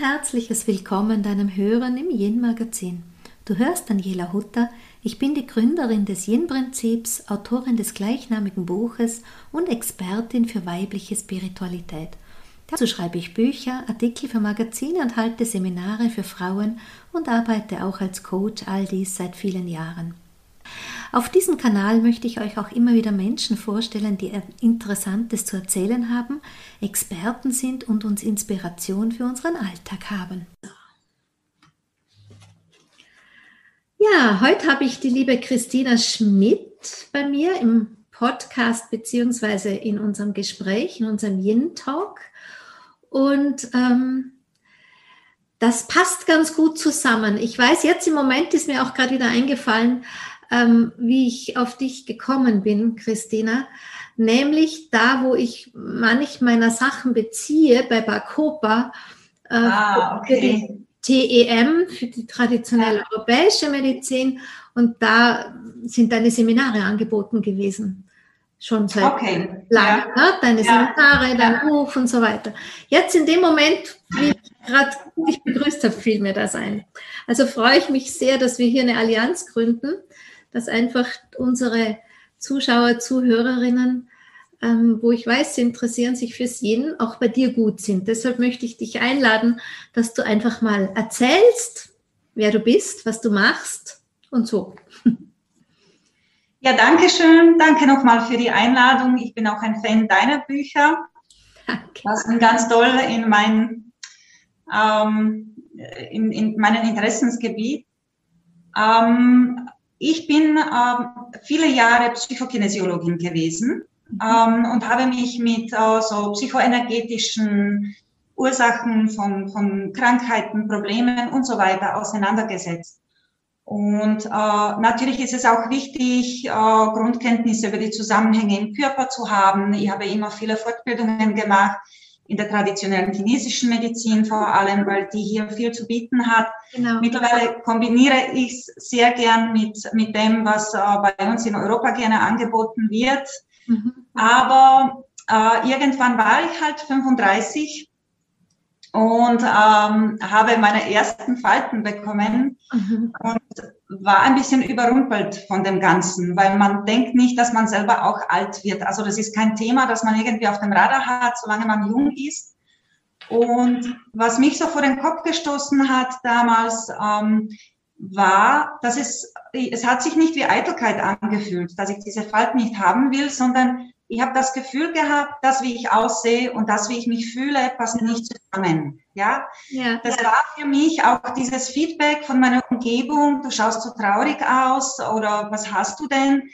herzliches Willkommen deinem Hören im Yin-Magazin. Du hörst Daniela Hutter, ich bin die Gründerin des Yin-Prinzips, Autorin des gleichnamigen Buches und Expertin für weibliche Spiritualität. Dazu schreibe ich Bücher, Artikel für Magazine und halte Seminare für Frauen und arbeite auch als Coach, all dies seit vielen Jahren. Auf diesem Kanal möchte ich euch auch immer wieder Menschen vorstellen, die Interessantes zu erzählen haben, Experten sind und uns Inspiration für unseren Alltag haben. Ja, heute habe ich die liebe Christina Schmidt bei mir im Podcast beziehungsweise in unserem Gespräch, in unserem Yin Talk. Und ähm, das passt ganz gut zusammen. Ich weiß, jetzt im Moment ist mir auch gerade wieder eingefallen, ähm, wie ich auf dich gekommen bin, Christina. Nämlich da, wo ich manch meiner Sachen beziehe, bei Bacopa, äh, ah, okay. für die TEM, für die traditionelle ja. europäische Medizin. Und da sind deine Seminare angeboten gewesen. Schon seit okay. langem, ja. ne? deine ja. Seminare, dein Buch und so weiter. Jetzt in dem Moment, wie ich gerade dich begrüßt habe, fiel mir das ein. Also freue ich mich sehr, dass wir hier eine Allianz gründen dass einfach unsere Zuschauer, Zuhörerinnen, ähm, wo ich weiß, sie interessieren sich fürs Yin, auch bei dir gut sind. Deshalb möchte ich dich einladen, dass du einfach mal erzählst, wer du bist, was du machst und so. Ja, danke schön. Danke nochmal für die Einladung. Ich bin auch ein Fan deiner Bücher. Danke. Das ist ganz toll in mein, ähm, in, in meinem Interessensgebiet. Ähm, ich bin ähm, viele Jahre Psychokinesiologin gewesen ähm, und habe mich mit äh, so psychoenergetischen Ursachen von, von Krankheiten, Problemen und so weiter auseinandergesetzt. Und äh, natürlich ist es auch wichtig, äh, Grundkenntnisse über die Zusammenhänge im Körper zu haben. Ich habe immer viele Fortbildungen gemacht in der traditionellen chinesischen Medizin vor allem, weil die hier viel zu bieten hat. Genau. Mittlerweile kombiniere ich es sehr gern mit, mit dem, was äh, bei uns in Europa gerne angeboten wird. Mhm. Aber äh, irgendwann war ich halt 35 und ähm, habe meine ersten Falten bekommen mhm. und war ein bisschen überrumpelt von dem Ganzen, weil man denkt nicht, dass man selber auch alt wird. Also das ist kein Thema, das man irgendwie auf dem Radar hat, solange man jung ist. Und was mich so vor den Kopf gestoßen hat damals, ähm, war, dass es, es hat sich nicht wie Eitelkeit angefühlt, dass ich diese Falten nicht haben will, sondern ich habe das Gefühl gehabt, das, wie ich aussehe und das, wie ich mich fühle, passen nicht zusammen. Ja, ja das war für mich auch dieses Feedback von meiner Umgebung. Du schaust so traurig aus oder was hast du denn?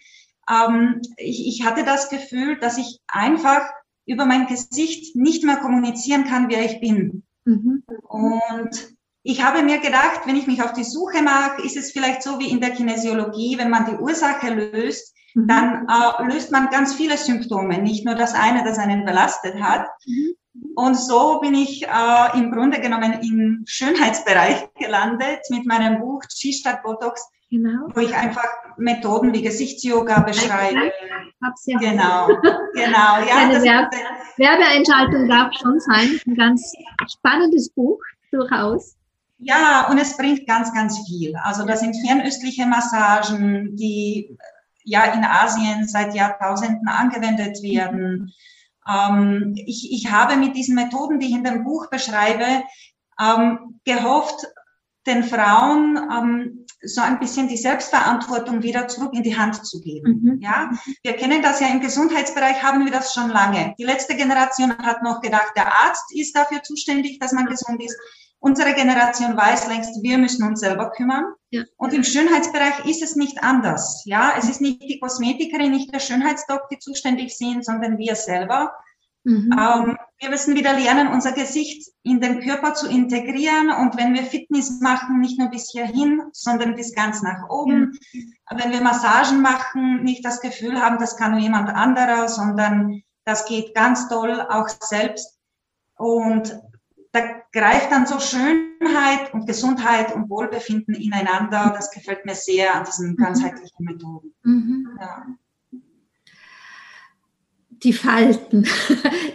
Ähm, ich, ich hatte das Gefühl, dass ich einfach über mein Gesicht nicht mehr kommunizieren kann, wer ich bin. Mhm. Und ich habe mir gedacht, wenn ich mich auf die Suche mache, ist es vielleicht so wie in der Kinesiologie, wenn man die Ursache löst, Mhm. dann äh, löst man ganz viele Symptome, nicht nur das eine, das einen belastet hat. Mhm. Und so bin ich äh, im Grunde genommen im Schönheitsbereich gelandet mit meinem Buch Chi statt Botox, genau. wo ich einfach Methoden wie Gesichtsyoga beschreibe. Hab's ja genau, genau. Ja, Eine Werbe Werbeeinschaltung darf schon sein. Ein ganz spannendes Buch, durchaus. Ja, und es bringt ganz, ganz viel. Also das sind fernöstliche Massagen, die ja in Asien seit Jahrtausenden angewendet werden. Ähm, ich, ich habe mit diesen Methoden, die ich in dem Buch beschreibe, ähm, gehofft, den Frauen ähm, so ein bisschen die Selbstverantwortung wieder zurück in die Hand zu geben. Mhm. Ja, wir kennen das ja im Gesundheitsbereich, haben wir das schon lange. Die letzte Generation hat noch gedacht, der Arzt ist dafür zuständig, dass man gesund ist. Unsere Generation weiß längst, wir müssen uns selber kümmern. Ja. Und im Schönheitsbereich ist es nicht anders. Ja, es ist nicht die Kosmetikerin, nicht der Schönheitsdoc, die zuständig sind, sondern wir selber. Mhm. Ähm, wir müssen wieder lernen, unser Gesicht in den Körper zu integrieren. Und wenn wir Fitness machen, nicht nur bis hierhin, sondern bis ganz nach oben. Mhm. Wenn wir Massagen machen, nicht das Gefühl haben, das kann nur jemand anderer, sondern das geht ganz toll auch selbst. Und da greift dann so Schönheit und Gesundheit und Wohlbefinden ineinander. Das gefällt mir sehr an diesen mhm. ganzheitlichen Methoden. Mhm. Ja. Die Falten.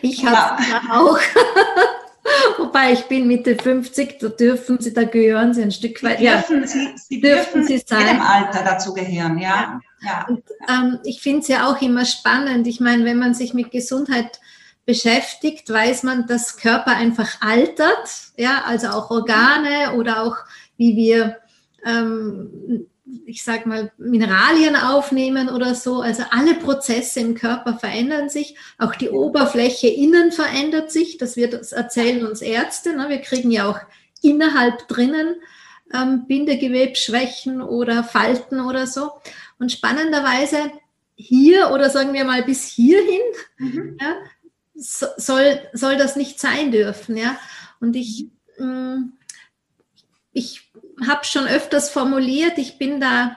Ich habe ja. auch. Wobei ich bin Mitte 50, da dürfen Sie, da gehören Sie ein Stück weit. Sie dürfen, ja, Sie, Sie dürfen, dürfen Sie sein. jedem Alter dazu gehören, ja. ja. Und, ähm, ich finde es ja auch immer spannend. Ich meine, wenn man sich mit Gesundheit beschäftigt, weiß man, dass Körper einfach altert, ja, also auch Organe oder auch wie wir ähm, ich sag mal, Mineralien aufnehmen oder so. Also alle Prozesse im Körper verändern sich. Auch die Oberfläche innen verändert sich. Das wird das erzählen uns Ärzte. Ne? Wir kriegen ja auch innerhalb drinnen ähm, Bindegewebsschwächen oder Falten oder so. Und spannenderweise hier oder sagen wir mal bis hierhin mhm. ja, soll, soll das nicht sein dürfen. Ja? Und ich, mh, mm, ich habe schon öfters formuliert, ich bin da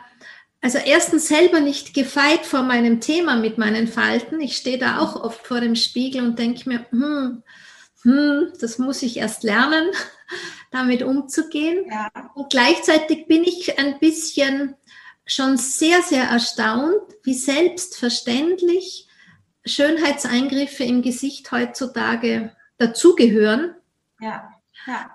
also erstens selber nicht gefeit vor meinem Thema mit meinen Falten. Ich stehe da auch oft vor dem Spiegel und denke mir, hm, hm, das muss ich erst lernen, damit umzugehen. Ja. Und gleichzeitig bin ich ein bisschen schon sehr, sehr erstaunt, wie selbstverständlich Schönheitseingriffe im Gesicht heutzutage dazugehören. Ja. ja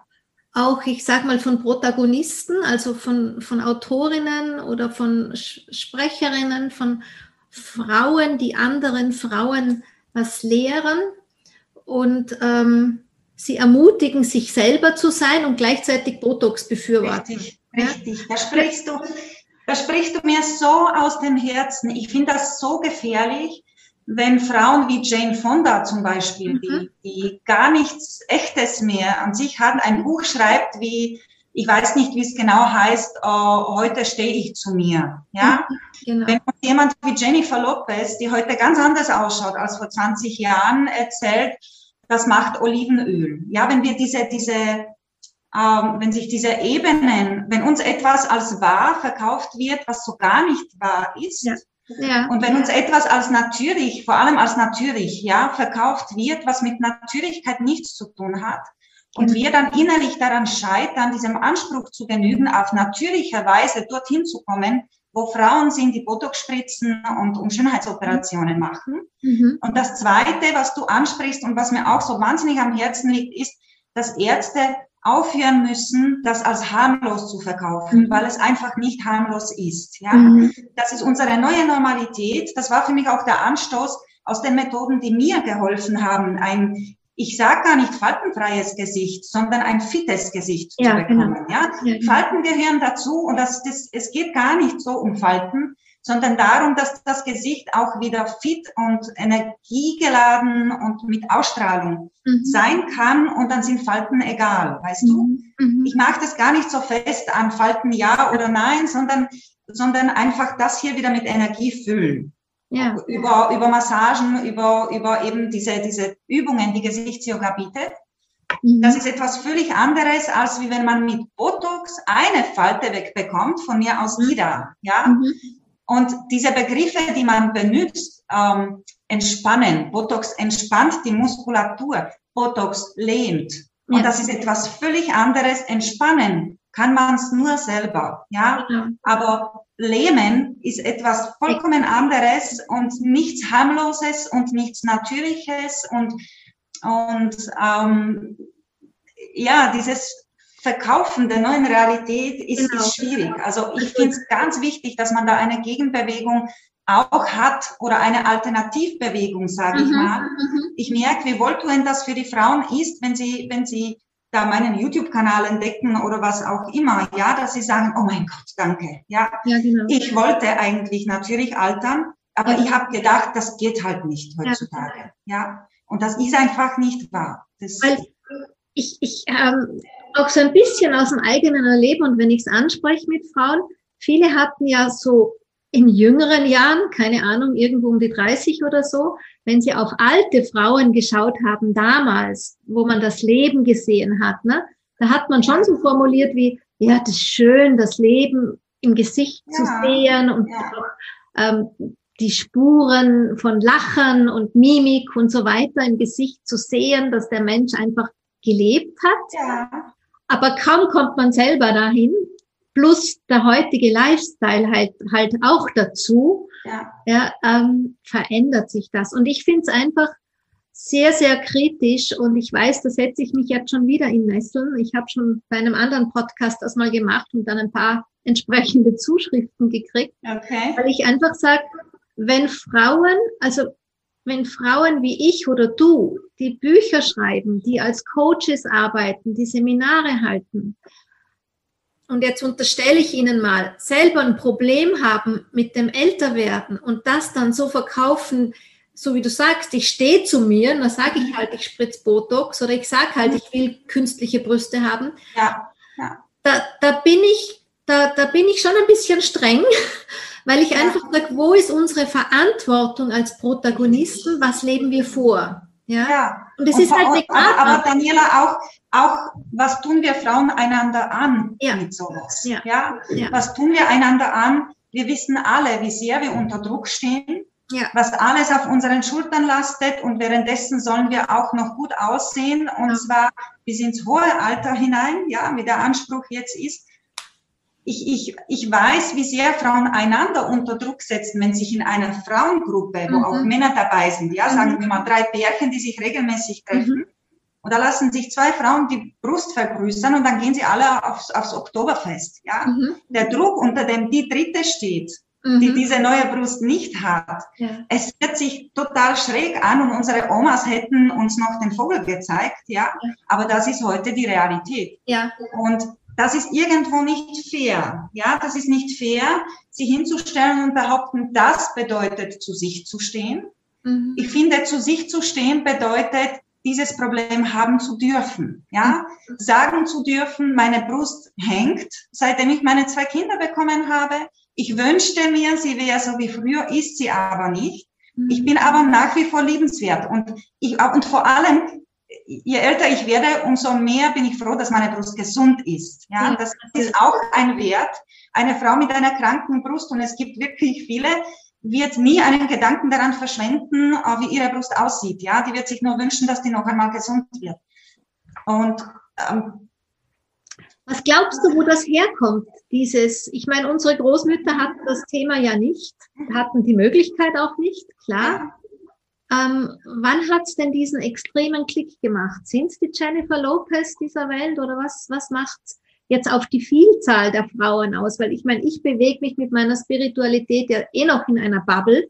auch, ich sag mal, von Protagonisten, also von, von Autorinnen oder von Sprecherinnen, von Frauen, die anderen Frauen was lehren und ähm, sie ermutigen, sich selber zu sein und gleichzeitig Botox befürworten. Richtig, richtig. Da sprichst du, da sprichst du mir so aus dem Herzen. Ich finde das so gefährlich, wenn Frauen wie Jane Fonda zum Beispiel, mhm. die, die gar nichts Echtes mehr an sich haben, ein Buch schreibt wie, ich weiß nicht, wie es genau heißt, uh, heute stehe ich zu mir. Ja? Mhm, genau. Wenn jemand wie Jennifer Lopez, die heute ganz anders ausschaut als vor 20 Jahren, erzählt, das macht Olivenöl. Ja, wenn wir diese, diese, ähm, wenn sich diese Ebenen, wenn uns etwas als wahr verkauft wird, was so gar nicht wahr ist, ja ja. Und wenn uns etwas als natürlich, vor allem als natürlich, ja, verkauft wird, was mit Natürlichkeit nichts zu tun hat, und genau. wir dann innerlich daran scheitern, diesem Anspruch zu genügen, auf natürliche Weise dorthin zu kommen, wo Frauen sind, die Botox spritzen und, und Schönheitsoperationen machen. Mhm. Und das Zweite, was du ansprichst und was mir auch so wahnsinnig am Herzen liegt, ist, dass Ärzte aufhören müssen, das als harmlos zu verkaufen, mhm. weil es einfach nicht harmlos ist. Ja, mhm. das ist unsere neue Normalität. Das war für mich auch der Anstoß aus den Methoden, die mir geholfen haben, ein ich sage gar nicht faltenfreies Gesicht, sondern ein fittes Gesicht ja, zu bekommen. Genau. Ja? ja? Genau. Falten gehören dazu und das, das, es geht gar nicht so um Falten, sondern darum, dass das Gesicht auch wieder fit und energiegeladen und mit Ausstrahlung mhm. sein kann und dann sind Falten egal, weißt mhm. du? Mhm. Ich mache das gar nicht so fest an Falten ja oder nein, sondern, sondern einfach das hier wieder mit Energie füllen. Ja. Über, über Massagen, über, über eben diese, diese Übungen, die Gesichtsyoga bietet. Mhm. Das ist etwas völlig anderes, als wie wenn man mit Botox eine Falte wegbekommt, von mir aus mhm. wieder. Ja? Mhm. Und diese Begriffe, die man benutzt, ähm, entspannen, Botox entspannt die Muskulatur, Botox lähmt. Und ja. das ist etwas völlig anderes. Entspannen kann man es nur selber, ja. ja. Aber lähmen ist etwas vollkommen anderes und nichts harmloses und nichts Natürliches und und ähm, ja, dieses Verkaufen der neuen Realität ist, genau. ist schwierig. Also ich finde es ganz wichtig, dass man da eine Gegenbewegung auch hat oder eine Alternativbewegung, sage mhm. ich mal. Mhm. Ich merke, wie wohltuend das für die Frauen ist, wenn sie, wenn sie da meinen YouTube-Kanal entdecken oder was auch immer, ja, dass sie sagen, oh mein Gott, danke. Ja, ja genau. ich wollte eigentlich natürlich altern, aber ja. ich habe gedacht, das geht halt nicht heutzutage. Ja, ja. und das ist einfach nicht wahr. Das Weil ich, ich ähm, auch so ein bisschen aus dem eigenen Erleben und wenn ich es anspreche mit Frauen, viele hatten ja so in jüngeren Jahren, keine Ahnung, irgendwo um die 30 oder so, wenn sie auf alte Frauen geschaut haben damals, wo man das Leben gesehen hat, ne, da hat man schon so formuliert wie, ja, das ist schön, das Leben im Gesicht ja, zu sehen und ja. auch, ähm, die Spuren von Lachen und Mimik und so weiter im Gesicht zu sehen, dass der Mensch einfach gelebt hat. Ja. Aber kaum kommt man selber dahin, plus der heutige Lifestyle halt, halt auch dazu, ja. Ja, ähm, verändert sich das. Und ich finde es einfach sehr, sehr kritisch und ich weiß, da setze ich mich jetzt schon wieder in Nesseln. Ich habe schon bei einem anderen Podcast das mal gemacht und dann ein paar entsprechende Zuschriften gekriegt, okay. weil ich einfach sage, wenn Frauen, also wenn Frauen wie ich oder du, die Bücher schreiben, die als Coaches arbeiten, die Seminare halten, und jetzt unterstelle ich Ihnen mal, selber ein Problem haben mit dem Älterwerden und das dann so verkaufen, so wie du sagst, ich stehe zu mir, dann sage ich halt, ich spritze Botox oder ich sage halt, ich will künstliche Brüste haben. Ja. ja. Da, da bin ich, da, da bin ich schon ein bisschen streng, weil ich ja. einfach sage, wo ist unsere Verantwortung als Protagonisten? Was leben wir vor? Ja. ja. Und es ist halt eine aber, aber Daniela, auch, auch, was tun wir Frauen einander an ja. mit sowas? Ja. ja. Ja? Was tun wir einander an? Wir wissen alle, wie sehr wir unter Druck stehen ja. was alles auf unseren Schultern lastet und währenddessen sollen wir auch noch gut aussehen und zwar bis ins hohe Alter hinein, ja, wie der Anspruch jetzt ist. Ich, ich, ich weiß, wie sehr Frauen einander unter Druck setzen, wenn sich in einer Frauengruppe, wo mhm. auch Männer dabei sind, ja, sagen mhm. wir mal drei Pärchen, die sich regelmäßig treffen, mhm. und da lassen sich zwei Frauen die Brust vergrößern und dann gehen sie alle aufs, aufs Oktoberfest, ja. Mhm. Der Druck, unter dem die dritte steht, mhm. die diese neue Brust nicht hat. Ja. Es hört sich total schräg an und unsere Omas hätten uns noch den Vogel gezeigt, ja. ja. Aber das ist heute die Realität. Ja. Und das ist irgendwo nicht fair. Ja, das ist nicht fair, sich hinzustellen und behaupten, das bedeutet, zu sich zu stehen. Mhm. Ich finde, zu sich zu stehen bedeutet, dieses Problem haben zu dürfen. Ja, mhm. sagen zu dürfen, meine Brust hängt, seitdem ich meine zwei Kinder bekommen habe. Ich wünschte mir, sie wäre so wie früher, ist sie aber nicht. Ich bin aber nach wie vor liebenswert und ich, und vor allem, je älter ich werde, umso mehr bin ich froh, dass meine Brust gesund ist. Ja, das ist auch ein Wert. Eine Frau mit einer kranken Brust, und es gibt wirklich viele, wird nie einen Gedanken daran verschwenden, äh, wie ihre Brust aussieht. Ja, die wird sich nur wünschen, dass die noch einmal gesund wird. Und ähm, was glaubst du, wo das herkommt? Dieses, ich meine, unsere Großmütter hatten das Thema ja nicht, hatten die Möglichkeit auch nicht, klar. Ähm, wann hat es denn diesen extremen Klick gemacht? Sind es die Jennifer Lopez dieser Welt oder was, was macht jetzt auf die Vielzahl der Frauen aus? Weil ich meine, ich bewege mich mit meiner Spiritualität ja eh noch in einer Bubble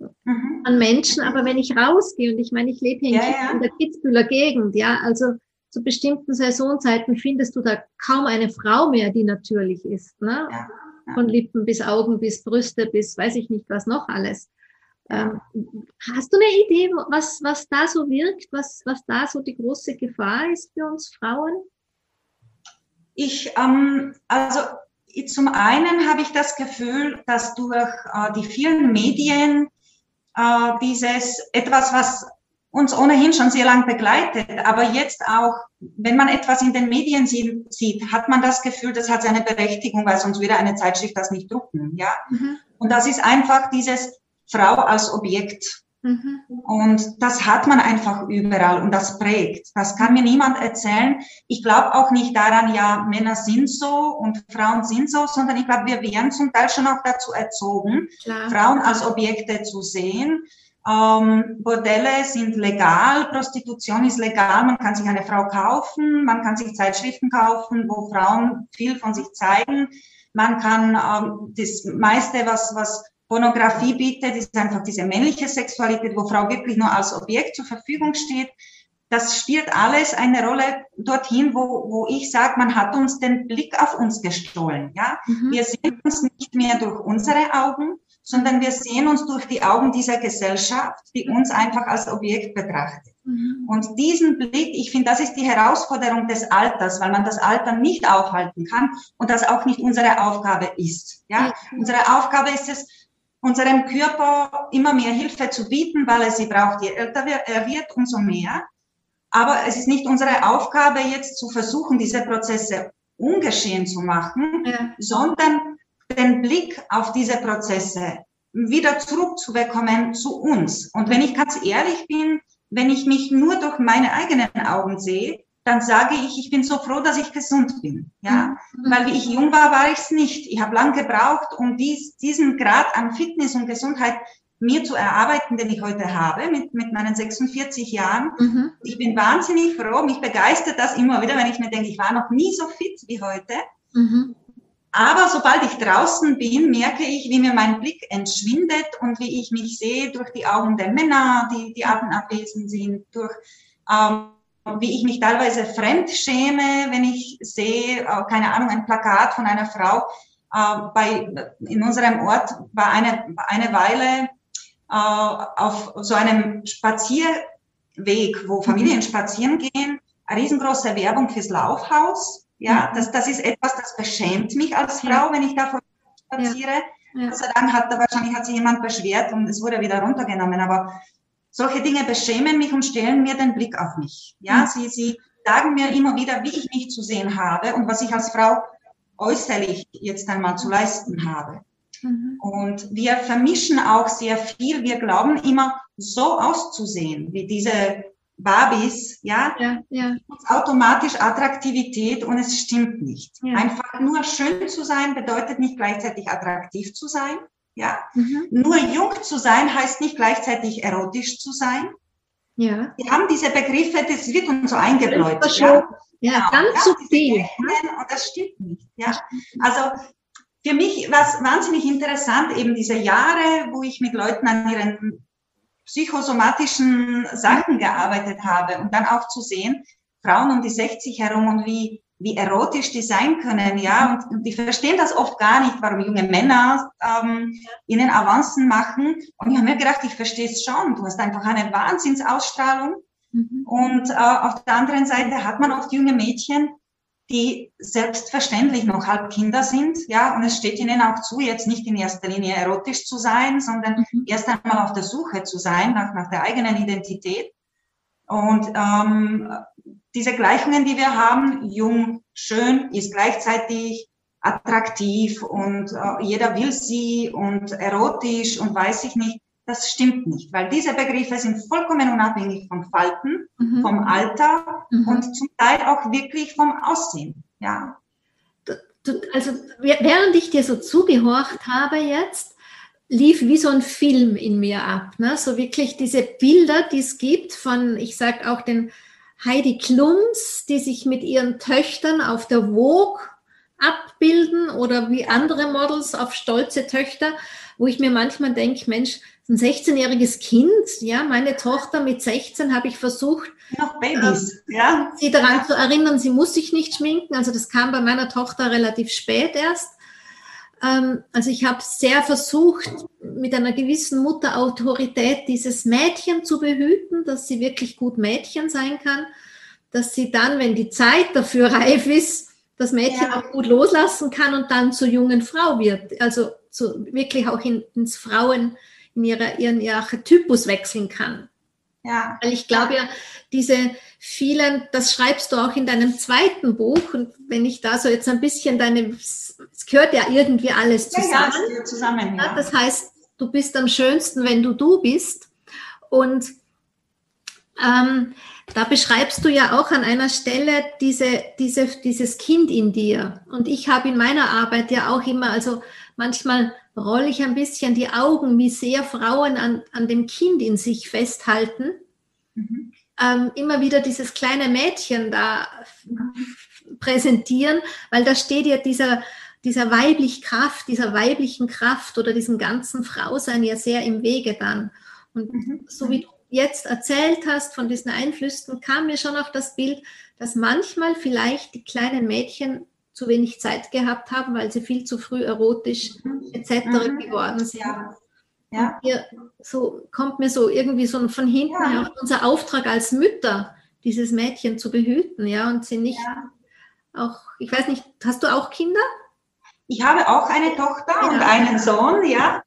mhm. an Menschen, aber wenn ich rausgehe und ich meine, ich lebe hier in, ja, ja. in der Kitzbühler Gegend, ja, also zu bestimmten Saisonzeiten findest du da kaum eine Frau mehr, die natürlich ist. Ne? Ja, ja. Von Lippen bis Augen bis Brüste bis weiß ich nicht was noch alles. Ähm, hast du eine Idee, was, was da so wirkt, was, was da so die große Gefahr ist für uns Frauen? Ich, ähm, also zum einen habe ich das Gefühl, dass durch äh, die vielen Medien äh, dieses etwas, was uns ohnehin schon sehr lang begleitet. Aber jetzt auch, wenn man etwas in den Medien sieht, hat man das Gefühl, das hat seine Berechtigung, weil sonst würde eine Zeitschrift das nicht drucken. Ja? Mhm. Und das ist einfach dieses Frau als Objekt. Mhm. Und das hat man einfach überall und das prägt. Das kann mir niemand erzählen. Ich glaube auch nicht daran, ja, Männer sind so und Frauen sind so, sondern ich glaube, wir werden zum Teil schon auch dazu erzogen, Klar. Frauen als Objekte zu sehen. Ähm, Bordelle sind legal, Prostitution ist legal, man kann sich eine Frau kaufen, man kann sich Zeitschriften kaufen, wo Frauen viel von sich zeigen. Man kann ähm, das meiste, was, was Pornografie bietet, ist einfach diese männliche Sexualität, wo Frau wirklich nur als Objekt zur Verfügung steht. Das spielt alles eine Rolle dorthin, wo, wo ich sage, man hat uns den Blick auf uns gestohlen. Ja? Mhm. Wir sehen uns nicht mehr durch unsere Augen, sondern wir sehen uns durch die Augen dieser Gesellschaft, die uns einfach als Objekt betrachtet. Mhm. Und diesen Blick, ich finde, das ist die Herausforderung des Alters, weil man das Alter nicht aufhalten kann und das auch nicht unsere Aufgabe ist. Ja, mhm. unsere Aufgabe ist es, unserem Körper immer mehr Hilfe zu bieten, weil er sie braucht. Je älter er wird, umso mehr. Aber es ist nicht unsere Aufgabe, jetzt zu versuchen, diese Prozesse ungeschehen zu machen, ja. sondern den Blick auf diese Prozesse wieder zurückzubekommen zu uns. Und wenn ich ganz ehrlich bin, wenn ich mich nur durch meine eigenen Augen sehe, dann sage ich, ich bin so froh, dass ich gesund bin. Ja, mhm. weil wie ich jung war, war ich es nicht. Ich habe lang gebraucht, um dies, diesen Grad an Fitness und Gesundheit mir zu erarbeiten, den ich heute habe, mit, mit meinen 46 Jahren. Mhm. Ich bin wahnsinnig froh, mich begeistert das immer wieder, wenn ich mir denke, ich war noch nie so fit wie heute. Mhm. Aber sobald ich draußen bin, merke ich, wie mir mein Blick entschwindet und wie ich mich sehe durch die Augen der Männer, die, die abwesend sind, durch ähm, wie ich mich teilweise fremd schäme, wenn ich sehe, äh, keine Ahnung, ein Plakat von einer Frau. Äh, bei, in unserem Ort war eine, eine Weile äh, auf so einem Spazierweg, wo Familien spazieren gehen, eine riesengroße Werbung fürs Laufhaus. Ja, mhm. das, das ist etwas, das beschämt mich als Frau, wenn ich da spaziere. Ja. Gott sei Dank hat da wahrscheinlich hat sich jemand beschwert und es wurde wieder runtergenommen. Aber solche Dinge beschämen mich und stellen mir den Blick auf mich. Ja, mhm. sie, sie sagen mir immer wieder, wie ich mich zu sehen habe und was ich als Frau äußerlich jetzt einmal zu leisten habe. Mhm. Und wir vermischen auch sehr viel. Wir glauben immer, so auszusehen wie diese Barbies, ja, ja, ja. automatisch Attraktivität und es stimmt nicht. Ja. Einfach nur schön zu sein bedeutet nicht gleichzeitig attraktiv zu sein. Ja, mhm. nur jung zu sein heißt nicht gleichzeitig erotisch zu sein. Ja. Wir haben diese Begriffe, das wird uns so eingebläut. Ja, ja, genau. ganz subtil. Und das stimmt nicht. Ja, also für mich war es wahnsinnig interessant, eben diese Jahre, wo ich mit Leuten an ihren psychosomatischen Sachen gearbeitet habe und dann auch zu sehen, Frauen um die 60 herum und wie wie erotisch die sein können, ja, und, und die verstehen das oft gar nicht, warum junge Männer ähm, ihnen Avancen machen. Und ich habe mir gedacht, ich verstehe es schon. Du hast einfach eine Wahnsinnsausstrahlung. Mhm. Und äh, auf der anderen Seite hat man oft junge Mädchen, die selbstverständlich noch halb Kinder sind, ja, und es steht ihnen auch zu, jetzt nicht in erster Linie erotisch zu sein, sondern mhm. erst einmal auf der Suche zu sein nach, nach der eigenen Identität. Und ähm, diese Gleichungen, die wir haben, jung, schön, ist gleichzeitig attraktiv und äh, jeder will sie und erotisch und weiß ich nicht, das stimmt nicht, weil diese Begriffe sind vollkommen unabhängig vom Falten, mhm. vom Alter mhm. und zum Teil auch wirklich vom Aussehen. Ja. Also während ich dir so zugehorcht habe jetzt, lief wie so ein Film in mir ab. Ne? So wirklich diese Bilder, die es gibt von, ich sage auch den Heidi Klums, die sich mit ihren Töchtern auf der Vogue abbilden oder wie andere Models auf stolze Töchter, wo ich mir manchmal denke, Mensch, ein 16-jähriges Kind, ja, meine Tochter mit 16 habe ich versucht, noch Babys, äh, ja. sie daran zu erinnern, sie muss sich nicht schminken. Also das kam bei meiner Tochter relativ spät erst. Ähm, also ich habe sehr versucht, mit einer gewissen Mutterautorität dieses Mädchen zu behüten, dass sie wirklich gut Mädchen sein kann, dass sie dann, wenn die Zeit dafür reif ist, das Mädchen ja. auch gut loslassen kann und dann zur jungen Frau wird. Also zu, wirklich auch in, ins Frauen, in ihrer, ihren ihr Archetypus wechseln kann. Ja. Weil ich glaube ja, diese vielen, das schreibst du auch in deinem zweiten Buch und wenn ich da so jetzt ein bisschen deine, es gehört ja irgendwie alles zusammen. Ja, ja, zusammen ja. Das heißt, du bist am schönsten, wenn du du bist und ähm, da beschreibst du ja auch an einer Stelle diese, diese, dieses Kind in dir. Und ich habe in meiner Arbeit ja auch immer, also manchmal rolle ich ein bisschen die Augen, wie sehr Frauen an, an dem Kind in sich festhalten. Mhm. Ähm, immer wieder dieses kleine Mädchen da präsentieren, weil da steht ja dieser, dieser weiblich Kraft, dieser weiblichen Kraft oder diesem ganzen Frausein ja sehr im Wege dann. Und mhm. so wie du jetzt erzählt hast von diesen Einflüssen, kam mir schon auch das Bild, dass manchmal vielleicht die kleinen Mädchen zu wenig Zeit gehabt haben, weil sie viel zu früh erotisch mhm. etc. Mhm. geworden sind. Ja. Ja. Hier, so kommt mir so irgendwie so von hinten ja. auch unser Auftrag als Mütter, dieses Mädchen zu behüten, ja, und sie nicht ja. auch, ich weiß nicht, hast du auch Kinder? Ich habe auch eine Tochter ja. und einen Sohn, ja.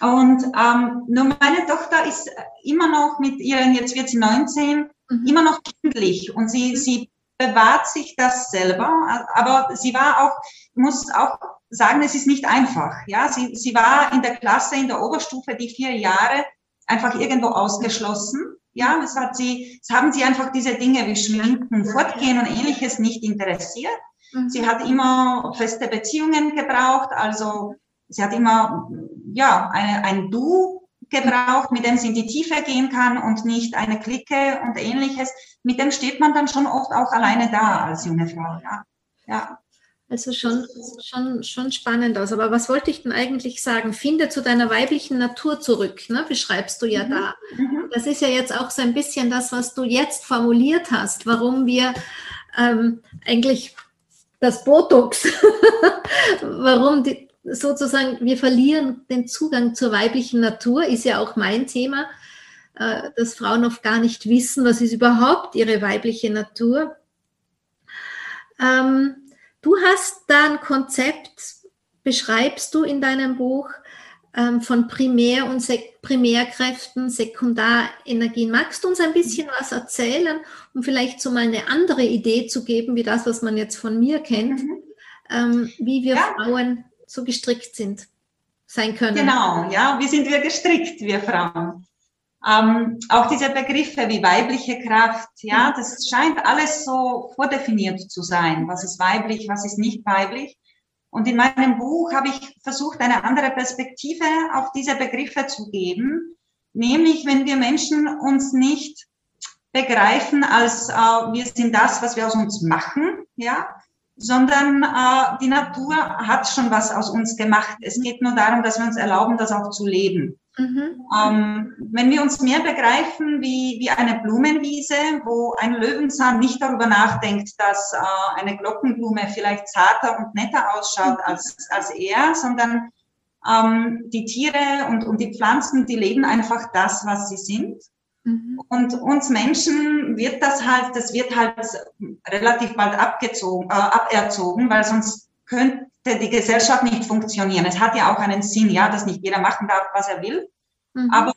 Und ähm, nur meine Tochter ist immer noch mit ihren, jetzt wird sie 19, mhm. immer noch kindlich und sie, mhm. sie bewahrt sich das selber, aber sie war auch, muss auch sagen, es ist nicht einfach. Ja, sie, sie war in der Klasse, in der Oberstufe, die vier Jahre einfach irgendwo ausgeschlossen. Ja, es hat sie, es haben sie einfach diese Dinge wie Schminken, Fortgehen und ähnliches nicht interessiert. Mhm. Sie hat immer feste Beziehungen gebraucht, also sie hat immer, ja, eine, ein Du gebraucht, mit dem sie in die Tiefe gehen kann und nicht eine Clique und ähnliches. Mit dem steht man dann schon oft auch alleine da als junge Frau. Ja. ja. Also schon, schon, schon spannend aus. Aber was wollte ich denn eigentlich sagen? Finde zu deiner weiblichen Natur zurück, ne? beschreibst du ja mhm. da. Mhm. Das ist ja jetzt auch so ein bisschen das, was du jetzt formuliert hast, warum wir ähm, eigentlich das Botox, warum die, sozusagen wir verlieren den Zugang zur weiblichen Natur, ist ja auch mein Thema, äh, dass Frauen oft gar nicht wissen, was ist überhaupt ihre weibliche Natur. Ähm, Du hast da ein Konzept, beschreibst du in deinem Buch, von Primär- und Sek Primärkräften, Sekundarenergien. Magst du uns ein bisschen was erzählen, um vielleicht so mal eine andere Idee zu geben, wie das, was man jetzt von mir kennt, mhm. ähm, wie wir ja. Frauen so gestrickt sind, sein können? Genau, ja, wie sind wir gestrickt, wir Frauen? Ähm, auch diese Begriffe wie weibliche Kraft, ja, das scheint alles so vordefiniert zu sein. Was ist weiblich, was ist nicht weiblich? Und in meinem Buch habe ich versucht, eine andere Perspektive auf diese Begriffe zu geben. Nämlich, wenn wir Menschen uns nicht begreifen als äh, wir sind das, was wir aus uns machen, ja, sondern äh, die Natur hat schon was aus uns gemacht. Es geht nur darum, dass wir uns erlauben, das auch zu leben. Mhm. Ähm, wenn wir uns mehr begreifen wie, wie eine Blumenwiese, wo ein Löwenzahn nicht darüber nachdenkt, dass äh, eine Glockenblume vielleicht zarter und netter ausschaut mhm. als, als er, sondern ähm, die Tiere und, und die Pflanzen, die leben einfach das, was sie sind. Mhm. Und uns Menschen wird das halt, das wird halt relativ bald abgezogen, äh, aberzogen, weil sonst könnte die Gesellschaft nicht funktionieren. Es hat ja auch einen Sinn, ja, dass nicht jeder machen darf, was er will. Mhm. Aber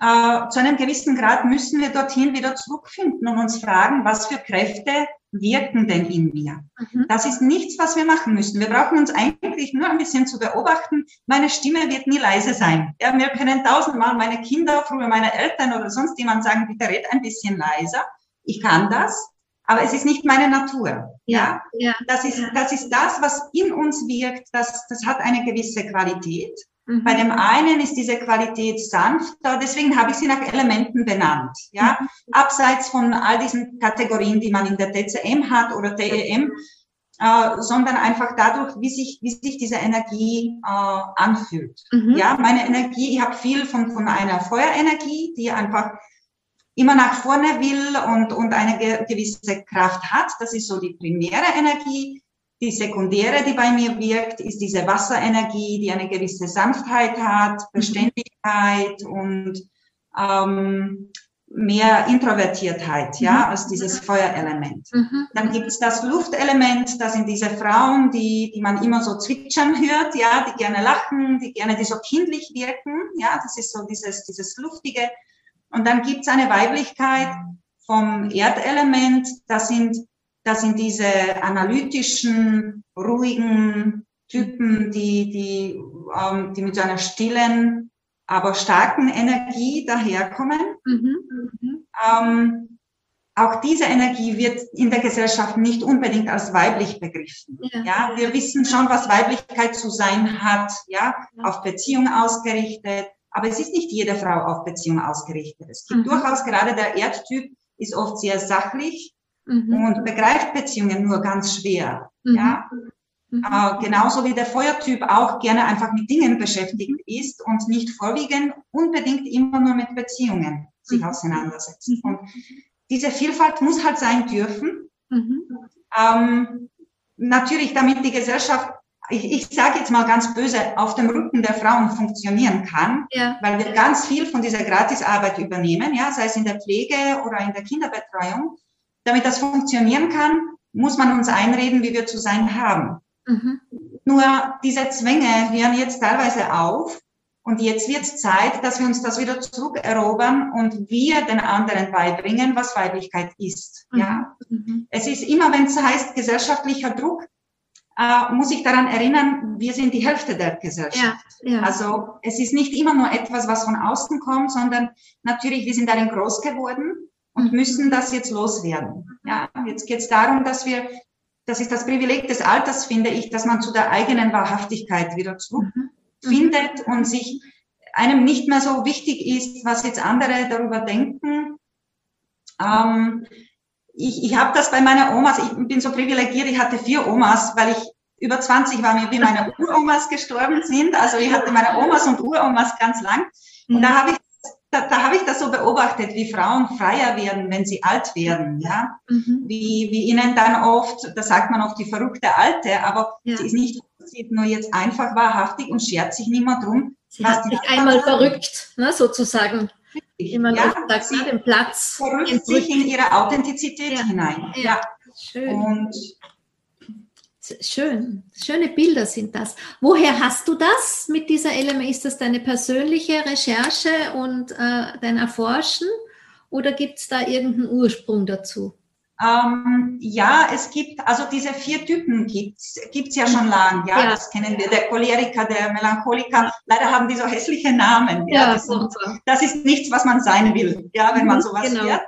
äh, zu einem gewissen Grad müssen wir dorthin wieder zurückfinden und uns fragen, was für Kräfte wirken denn in mir? Mhm. Das ist nichts, was wir machen müssen. Wir brauchen uns eigentlich nur ein bisschen zu beobachten. Meine Stimme wird nie leise sein. Ja, wir können tausendmal meine Kinder, früher meine Eltern oder sonst jemand sagen, bitte red ein bisschen leiser. Ich kann das aber es ist nicht meine Natur. Ja, ja. Das ist, das ist das, was in uns wirkt. Das, das hat eine gewisse Qualität. Mhm. Bei dem einen ist diese Qualität sanfter, deswegen habe ich sie nach Elementen benannt. Ja, mhm. abseits von all diesen Kategorien, die man in der TCM hat oder TEM, äh, sondern einfach dadurch, wie sich, wie sich diese Energie äh, anfühlt. Mhm. Ja, meine Energie, ich habe viel von, von einer Feuerenergie, die einfach immer nach vorne will und, und eine gewisse Kraft hat. Das ist so die primäre Energie. Die sekundäre, die bei mir wirkt, ist diese Wasserenergie, die eine gewisse Sanftheit hat, mhm. Beständigkeit und ähm, mehr Introvertiertheit, ja, mhm. als dieses Feuerelement. Mhm. Dann gibt es das Luftelement, das sind diese Frauen, die, die man immer so zwitschern hört, ja, die gerne lachen, die gerne, die so kindlich wirken, ja, das ist so dieses, dieses luftige und dann gibt es eine Weiblichkeit vom Erdelement, das sind, das sind diese analytischen, ruhigen Typen, die, die, ähm, die mit so einer stillen, aber starken Energie daherkommen. Mhm. Mhm. Ähm, auch diese Energie wird in der Gesellschaft nicht unbedingt als weiblich begriffen. Ja. ja, wir wissen schon, was Weiblichkeit zu sein hat, ja, auf Beziehung ausgerichtet, aber es ist nicht jede Frau auf Beziehung ausgerichtet. Es gibt mhm. durchaus gerade der Erdtyp ist oft sehr sachlich mhm. und begreift Beziehungen nur ganz schwer. Mhm. Ja. Mhm. Äh, genauso wie der Feuertyp auch gerne einfach mit Dingen beschäftigt ist und nicht vorwiegend unbedingt immer nur mit Beziehungen sich mhm. auseinandersetzt. Mhm. Und diese Vielfalt muss halt sein dürfen. Ähm, natürlich, damit die Gesellschaft ich, ich sage jetzt mal ganz böse, auf dem Rücken der Frauen funktionieren kann, ja. weil wir ganz viel von dieser Gratisarbeit übernehmen, ja, sei es in der Pflege oder in der Kinderbetreuung. Damit das funktionieren kann, muss man uns einreden, wie wir zu sein haben. Mhm. Nur diese Zwänge hören jetzt teilweise auf und jetzt wird es Zeit, dass wir uns das wieder zurückerobern und wir den anderen beibringen, was Weiblichkeit ist. Mhm. Ja, mhm. es ist immer, wenn es heißt gesellschaftlicher Druck, äh, muss ich daran erinnern, wir sind die Hälfte der Gesellschaft. Ja, ja. Also es ist nicht immer nur etwas, was von außen kommt, sondern natürlich, wir sind darin groß geworden und mhm. müssen das jetzt loswerden. Ja, jetzt geht es darum, dass wir, das ist das Privileg des Alters, finde ich, dass man zu der eigenen Wahrhaftigkeit wieder zurückfindet mhm. und sich einem nicht mehr so wichtig ist, was jetzt andere darüber denken. Ähm, ich ich habe das bei meiner Oma, ich bin so privilegiert, ich hatte vier Omas, weil ich über 20 war wie meine Uromas gestorben sind. Also ich hatte meine Omas und Uromas ganz lang. Und da habe ich da, da habe ich das so beobachtet, wie Frauen freier werden, wenn sie alt werden, ja. Mhm. Wie, wie ihnen dann oft, da sagt man oft die verrückte Alte, aber ja. sie ist nicht, sie ist nur jetzt einfach wahrhaftig und schert sich nicht mehr drum. Sie hat sich einmal verrückt, ne, sozusagen. Richtig. Immer ja, sagt, sie den Platz. Verrückt sich in ihre Authentizität ja. hinein. Ja. ja. Schön. Und Schön, schöne Bilder sind das. Woher hast du das mit dieser Element? Ist das deine persönliche Recherche und äh, dein Erforschen oder gibt es da irgendeinen Ursprung dazu? Ähm, ja, es gibt, also diese vier Typen gibt es ja schon lange, ja, ja, das kennen wir, der Choleriker, der Melancholiker, leider haben die so hässliche Namen, ja, ja das, sind, das, ist nichts, was man sein will, ja, wenn man mhm, sowas genau. hört.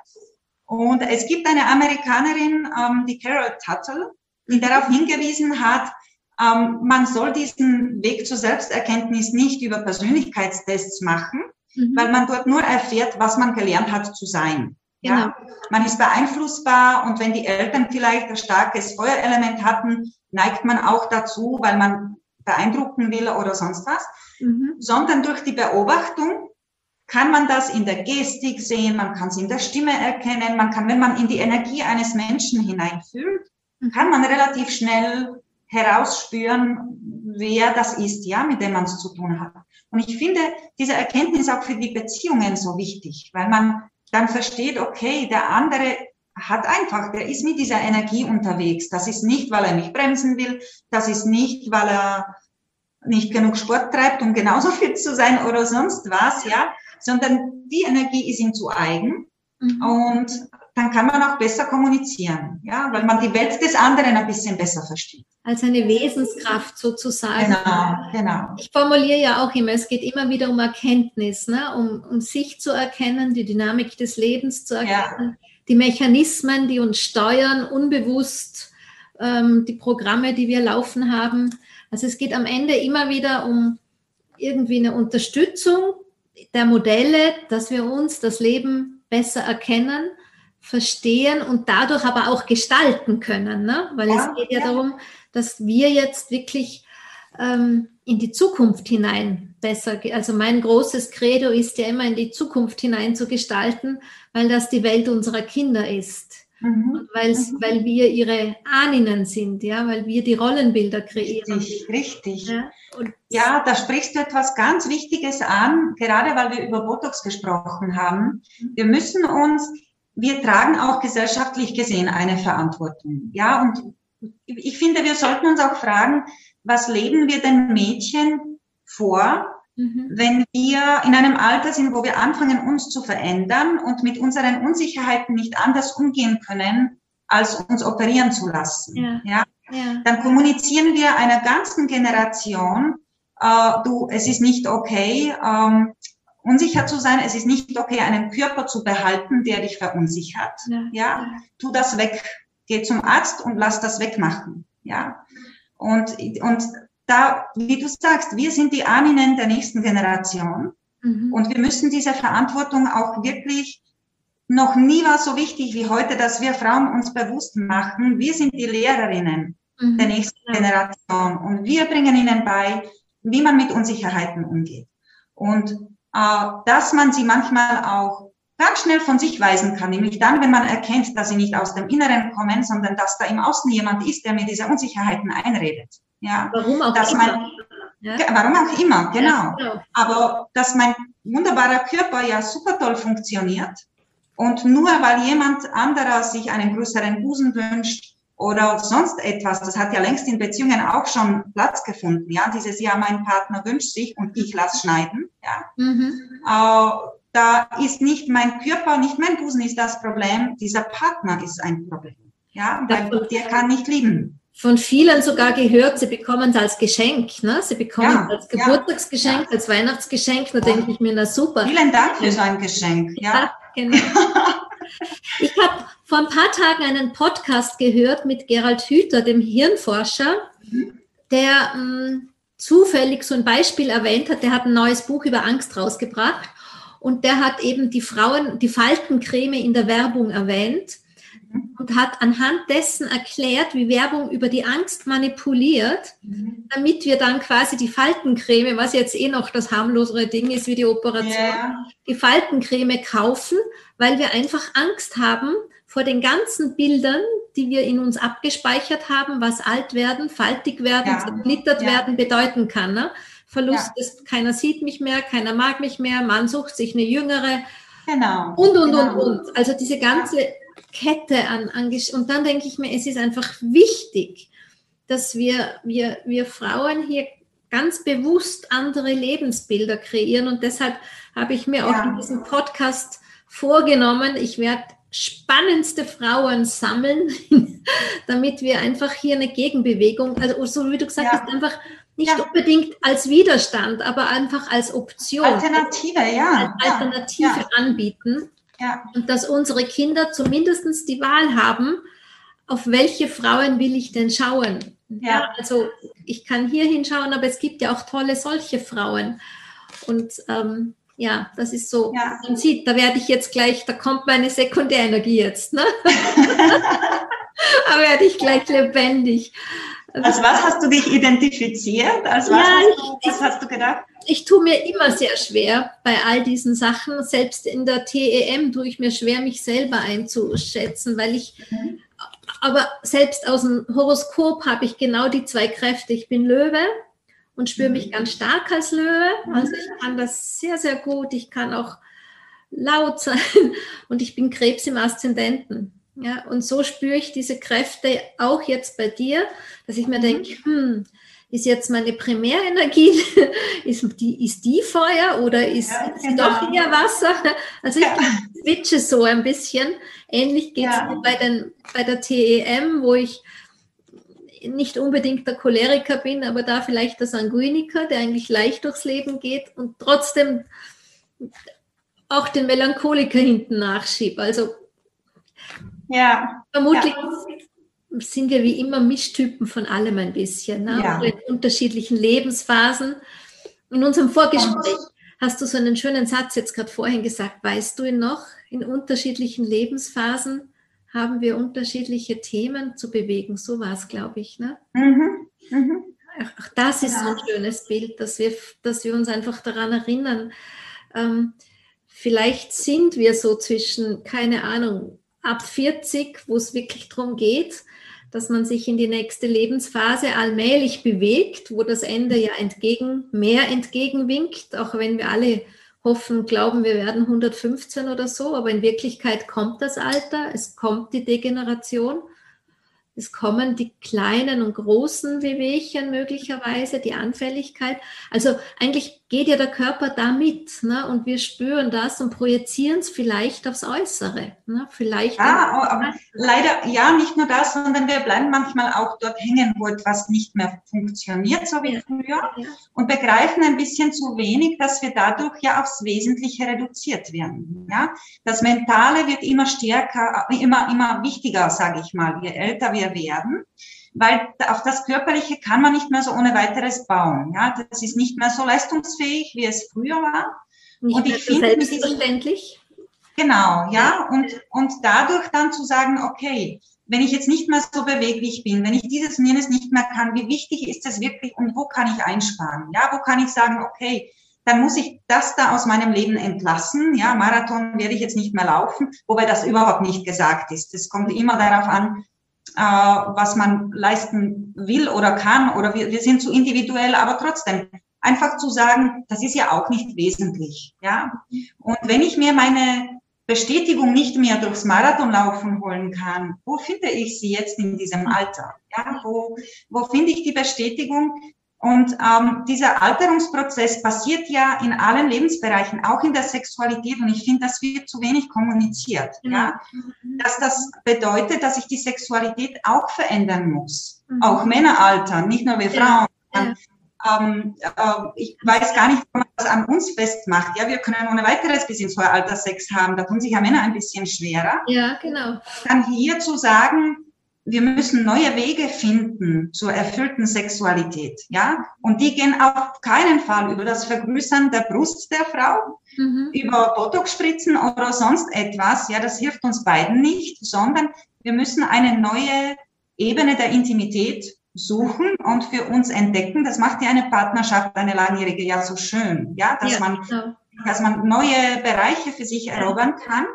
Und es gibt eine Amerikanerin, ähm, die Carol Tuttle, darauf hingewiesen hat, ähm, man soll diesen Weg zur Selbsterkenntnis nicht über Persönlichkeitstests machen, mhm. weil man dort nur erfährt, was man gelernt hat zu sein. Ja, genau. man ist beeinflussbar und wenn die Eltern vielleicht ein starkes Feuerelement hatten, neigt man auch dazu, weil man beeindrucken will oder sonst was, mhm. sondern durch die Beobachtung kann man das in der Gestik sehen, man kann es in der Stimme erkennen, man kann, wenn man in die Energie eines Menschen hineinfühlt, kann man relativ schnell herausspüren, wer das ist, ja, mit dem man es zu tun hat. Und ich finde diese Erkenntnis auch für die Beziehungen so wichtig, weil man dann versteht, okay, der andere hat einfach, der ist mit dieser Energie unterwegs. Das ist nicht, weil er mich bremsen will, das ist nicht, weil er nicht genug Sport treibt, um genauso fit zu sein oder sonst was, ja, sondern die Energie ist ihm zu eigen. Mhm. Und dann kann man auch besser kommunizieren, ja, weil man die Welt des anderen ein bisschen besser versteht. Als eine Wesenskraft sozusagen. Genau, genau. Ich formuliere ja auch immer, es geht immer wieder um Erkenntnis, ne? um, um sich zu erkennen, die Dynamik des Lebens zu erkennen, ja. die Mechanismen, die uns steuern, unbewusst, ähm, die Programme, die wir laufen haben. Also es geht am Ende immer wieder um irgendwie eine Unterstützung der Modelle, dass wir uns das Leben besser erkennen verstehen und dadurch aber auch gestalten können. Ne? Weil ja, es geht ja, ja, darum, dass wir jetzt wirklich ähm, in die Zukunft hinein besser, also mein großes Credo ist ja immer in die Zukunft hinein zu gestalten, weil das die Welt unserer Kinder ist. Mhm. mhm. Weil wir ihre Ahninnen sind, ja, weil wir die Rollenbilder kreieren. Richtig, richtig. Ja, ja, da sprichst du etwas ganz Wichtiges an, gerade weil wir über Botox gesprochen haben. Mhm. Wir müssen uns wir tragen auch gesellschaftlich gesehen eine Verantwortung. Ja, und ich finde, wir sollten uns auch fragen, was leben wir den Mädchen vor, mhm. wenn wir in einem Alter sind, wo wir anfangen, uns zu verändern und mit unseren Unsicherheiten nicht anders umgehen können, als uns operieren zu lassen. Ja. ja? ja. Dann kommunizieren wir einer ganzen Generation, äh, du, es ist nicht okay, ähm, unsicher zu sein. Es ist nicht okay, einen Körper zu behalten, der dich verunsichert. Ja. ja. Tu das weg. Geh zum Arzt und lass das wegmachen. Ja. Und, und da, wie du sagst, wir sind die Ahnen der nächsten Generation. Mhm. Und wir müssen diese Verantwortung auch wirklich, noch nie war so wichtig wie heute, dass wir Frauen uns bewusst machen, wir sind die Lehrerinnen mhm. der nächsten. Generation. Und wir bringen ihnen bei, wie man mit Unsicherheiten umgeht. Und dass man sie manchmal auch ganz schnell von sich weisen kann, nämlich dann, wenn man erkennt, dass sie nicht aus dem Inneren kommen, sondern dass da im Außen jemand ist, der mir diese Unsicherheiten einredet. Ja, warum auch dass immer. ja? Warum auch immer, genau. Ja, genau. Aber dass mein wunderbarer Körper ja super toll funktioniert und nur weil jemand anderer sich einen größeren Busen wünscht oder sonst etwas. Das hat ja längst in Beziehungen auch schon Platz gefunden. Ja, dieses Jahr mein Partner wünscht sich und ich lasse schneiden. Ja, mhm. äh, da ist nicht mein Körper, nicht mein Busen ist das Problem. Dieser Partner ist ein Problem. Ja, weil der kann nicht lieben. Von vielen sogar gehört, sie bekommen es als Geschenk. Ne? Sie bekommen ja, es als Geburtstagsgeschenk, ja. als Weihnachtsgeschenk. Da denke ich mir, na super. Vielen Dank für so ein Geschenk. Ja, ja genau. Ich habe vor ein paar Tagen einen Podcast gehört mit Gerald Hüther, dem Hirnforscher, der mh, mm, zufällig so ein Beispiel erwähnt hat, der hat ein neues Buch über Angst rausgebracht und der hat eben die Frauen, die Faltencreme in der Werbung erwähnt und hat anhand dessen erklärt, wie Werbung über die Angst manipuliert, mhm. damit wir dann quasi die Faltencreme, was jetzt eh noch das harmlosere Ding ist wie die Operation, yeah. die Faltencreme kaufen, weil wir einfach Angst haben vor den ganzen Bildern, die wir in uns abgespeichert haben, was alt werden, faltig werden, ja. zerglittert ja. werden bedeuten kann. Ne? Verlust ja. ist, keiner sieht mich mehr, keiner mag mich mehr, man sucht sich eine jüngere. Genau. Und, und, genau. und, und. Also diese ganze Kette an, an und dann denke ich mir, es ist einfach wichtig, dass wir, wir, wir Frauen hier ganz bewusst andere Lebensbilder kreieren und deshalb habe ich mir auch ja. in diesem Podcast vorgenommen, ich werde spannendste Frauen sammeln, damit wir einfach hier eine Gegenbewegung, also so wie du gesagt ja. hast, einfach nicht ja. unbedingt als Widerstand, aber einfach als Option. Alternative, ja. Als Alternative ja. anbieten. Und dass unsere Kinder zumindest die Wahl haben, auf welche Frauen will ich denn schauen? Ja. ja. also ich kann hier hinschauen, aber es gibt ja auch tolle solche Frauen. Und ähm, ja, das ist so. Ja. Man sieht, da werde ich jetzt gleich, da kommt meine Sekundärenergie jetzt. Ne? da werde ich gleich lebendig. Als was hast du dich identifiziert? Als was, ja, hast, du, was hast du gedacht? ich tue mir immer sehr schwer bei all diesen Sachen. Selbst in der TEM tue ich mir schwer, mich selber einzuschätzen, weil ich, mhm. aber selbst aus dem Horoskop habe ich genau die zwei Kräfte. Ich bin Löwe und spüre mich mhm. ganz stark als Löwe. Also ich kann das sehr, sehr gut. Ich kann auch laut sein und ich bin Krebs im Aszendenten. Ja, und so spüre ich diese Kräfte auch jetzt bei dir, dass ich mir mhm. denke, hm, ist jetzt meine Primärenergie, ist die, ist die Feuer oder ist, ja, sie genau. doch eher Wasser? Also ich ja. switche so ein bisschen. Ähnlich geht es ja. bei, den, bei der TEM, wo ich nicht unbedingt der Choleriker bin, aber da vielleicht der Sanguiniker, der eigentlich leicht durchs Leben geht und trotzdem auch den Melancholiker hinten nachschiebe. Also ja, vermutlich ja sind wir wie immer Mischtypen von allem ein bisschen, ne? ja. in unterschiedlichen Lebensphasen. In unserem Vorgespräch hast du so einen schönen Satz jetzt gerade vorhin gesagt, weißt du ihn noch? In unterschiedlichen Lebensphasen haben wir unterschiedliche Themen zu bewegen. So war es, glaube ich. Ne? Mhm. Mhm. Auch das ist ja. so ein schönes Bild, dass wir, dass wir uns einfach daran erinnern. Ähm, vielleicht sind wir so zwischen, keine Ahnung, ab 40, wo es wirklich darum geht, dass man sich in die nächste Lebensphase allmählich bewegt, wo das Ende ja entgegen, mehr entgegenwinkt, auch wenn wir alle hoffen, glauben, wir werden 115 oder so, aber in Wirklichkeit kommt das Alter, es kommt die Degeneration. Es kommen die kleinen und großen Wehwehchen möglicherweise, die Anfälligkeit. Also eigentlich geht ja der Körper damit ne? und wir spüren das und projizieren es vielleicht aufs Äußere. Ne? Vielleicht ja, aber leider ja, nicht nur das, sondern wir bleiben manchmal auch dort hängen, wo etwas nicht mehr funktioniert, so wie ja. früher, ja. und begreifen ein bisschen zu wenig, dass wir dadurch ja aufs Wesentliche reduziert werden. Ja? Das Mentale wird immer stärker, immer, immer wichtiger, sage ich mal, je älter wir werden, weil auf das Körperliche kann man nicht mehr so ohne weiteres bauen. Ja, das ist nicht mehr so leistungsfähig, wie es früher war. Nicht und ich finde selbstverständlich. Genau, ja, und, und dadurch dann zu sagen, okay, wenn ich jetzt nicht mehr so beweglich bin, wenn ich dieses und jenes nicht mehr kann, wie wichtig ist es wirklich und wo kann ich einsparen? Ja, wo kann ich sagen, okay, dann muss ich das da aus meinem Leben entlassen. Ja, Marathon werde ich jetzt nicht mehr laufen, wobei das überhaupt nicht gesagt ist. Es kommt immer darauf an, was man leisten will oder kann oder wir, wir sind zu individuell, aber trotzdem einfach zu sagen, das ist ja auch nicht wesentlich, ja. Und wenn ich mir meine Bestätigung nicht mehr durchs Marathonlaufen holen kann, wo finde ich sie jetzt in diesem Alter? Ja, wo, wo finde ich die Bestätigung, und ähm, dieser Alterungsprozess passiert ja in allen Lebensbereichen, auch in der Sexualität. Und ich finde, das wird zu wenig kommuniziert. Mhm. Ja? Dass das bedeutet, dass sich die Sexualität auch verändern muss. Mhm. Auch Männer altern, nicht nur wir Frauen. Ja. Ähm, äh, ich weiß gar nicht, ob man das an uns festmacht. Ja, wir können ohne weiteres bis ins hohe Alter Sex haben. Da tun sich ja Männer ein bisschen schwerer. Ja, genau. Dann hier zu sagen, wir müssen neue Wege finden zur erfüllten Sexualität, ja. Und die gehen auf keinen Fall über das Vergrößern der Brust der Frau, mhm. über Botox-Spritzen oder sonst etwas. Ja, das hilft uns beiden nicht, sondern wir müssen eine neue Ebene der Intimität suchen und für uns entdecken. Das macht ja eine Partnerschaft, eine langjährige, ja so schön, ja, dass ja, man, genau. dass man neue Bereiche für sich erobern kann.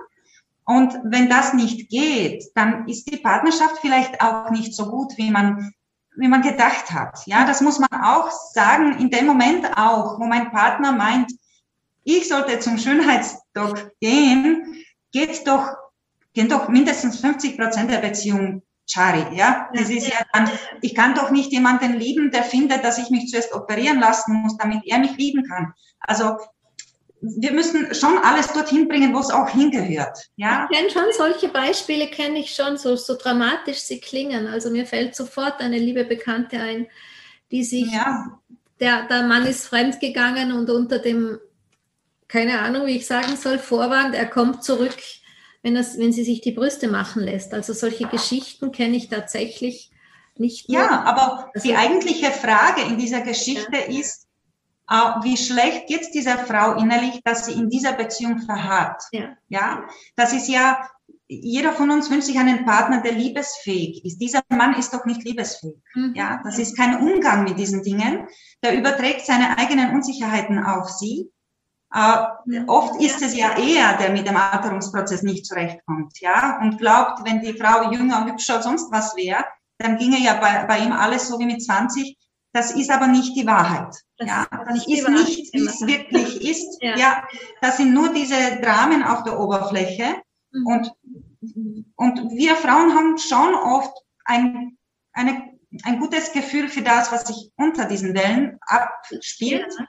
Und wenn das nicht geht, dann ist die Partnerschaft vielleicht auch nicht so gut, wie man, wie man gedacht hat. Ja, das muss man auch sagen, in dem Moment auch, wo mein Partner meint, ich sollte zum Schönheitsdoc gehen, geht doch, gehen doch mindestens 50 Prozent der Beziehung Chari, ja. Das ist ja dann, ich kann doch nicht jemanden lieben, der findet, dass ich mich zuerst operieren lassen muss, damit er mich lieben kann. Also, wir müssen schon alles dorthin bringen, wo es auch hingehört. Ja? Ich kenne schon solche Beispiele, kenne ich schon, so, so dramatisch sie klingen. Also mir fällt sofort eine liebe Bekannte ein, die sich, ja. der, der Mann ist fremdgegangen und unter dem, keine Ahnung, wie ich sagen soll, Vorwand, er kommt zurück, wenn, das, wenn sie sich die Brüste machen lässt. Also solche Geschichten kenne ich tatsächlich nicht. Nur. Ja, aber also, die eigentliche Frage in dieser Geschichte ja. ist, wie schlecht geht es dieser Frau innerlich, dass sie in dieser Beziehung verharrt. Ja. ja, das ist ja, jeder von uns wünscht sich einen Partner, der liebesfähig ist. Dieser Mann ist doch nicht liebesfähig. Mhm. Ja, das ist kein Umgang mit diesen Dingen. Der überträgt seine eigenen Unsicherheiten auf sie. Äh, oft ist es ja er, der mit dem Alterungsprozess nicht zurechtkommt, ja, und glaubt, wenn die Frau jünger, hübscher, sonst was wäre, dann ginge ja bei, bei ihm alles so wie mit 20. Das ist aber nicht die Wahrheit. Das ja, das ist nicht, wie es wirklich ist. Ja. ja, das sind nur diese Dramen auf der Oberfläche. Mhm. Und, und wir Frauen haben schon oft ein, eine, ein gutes Gefühl für das, was sich unter diesen Wellen abspielt. Ja.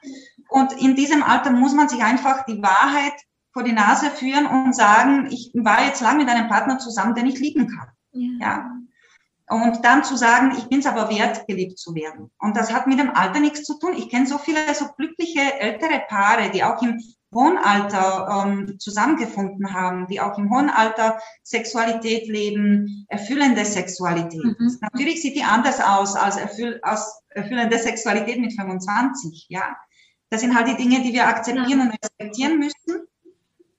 Und in diesem Alter muss man sich einfach die Wahrheit vor die Nase führen und sagen, ich war jetzt lang mit einem Partner zusammen, den ich lieben kann. Ja. ja. Und dann zu sagen, ich bin es aber wert, geliebt zu werden. Und das hat mit dem Alter nichts zu tun. Ich kenne so viele so glückliche ältere Paare, die auch im hohen Alter ähm, zusammengefunden haben, die auch im hohen Alter Sexualität leben, erfüllende Sexualität. Mhm. Natürlich sieht die anders aus als, erfüll, als erfüllende Sexualität mit 25, ja. Das sind halt die Dinge, die wir akzeptieren ja. und respektieren müssen.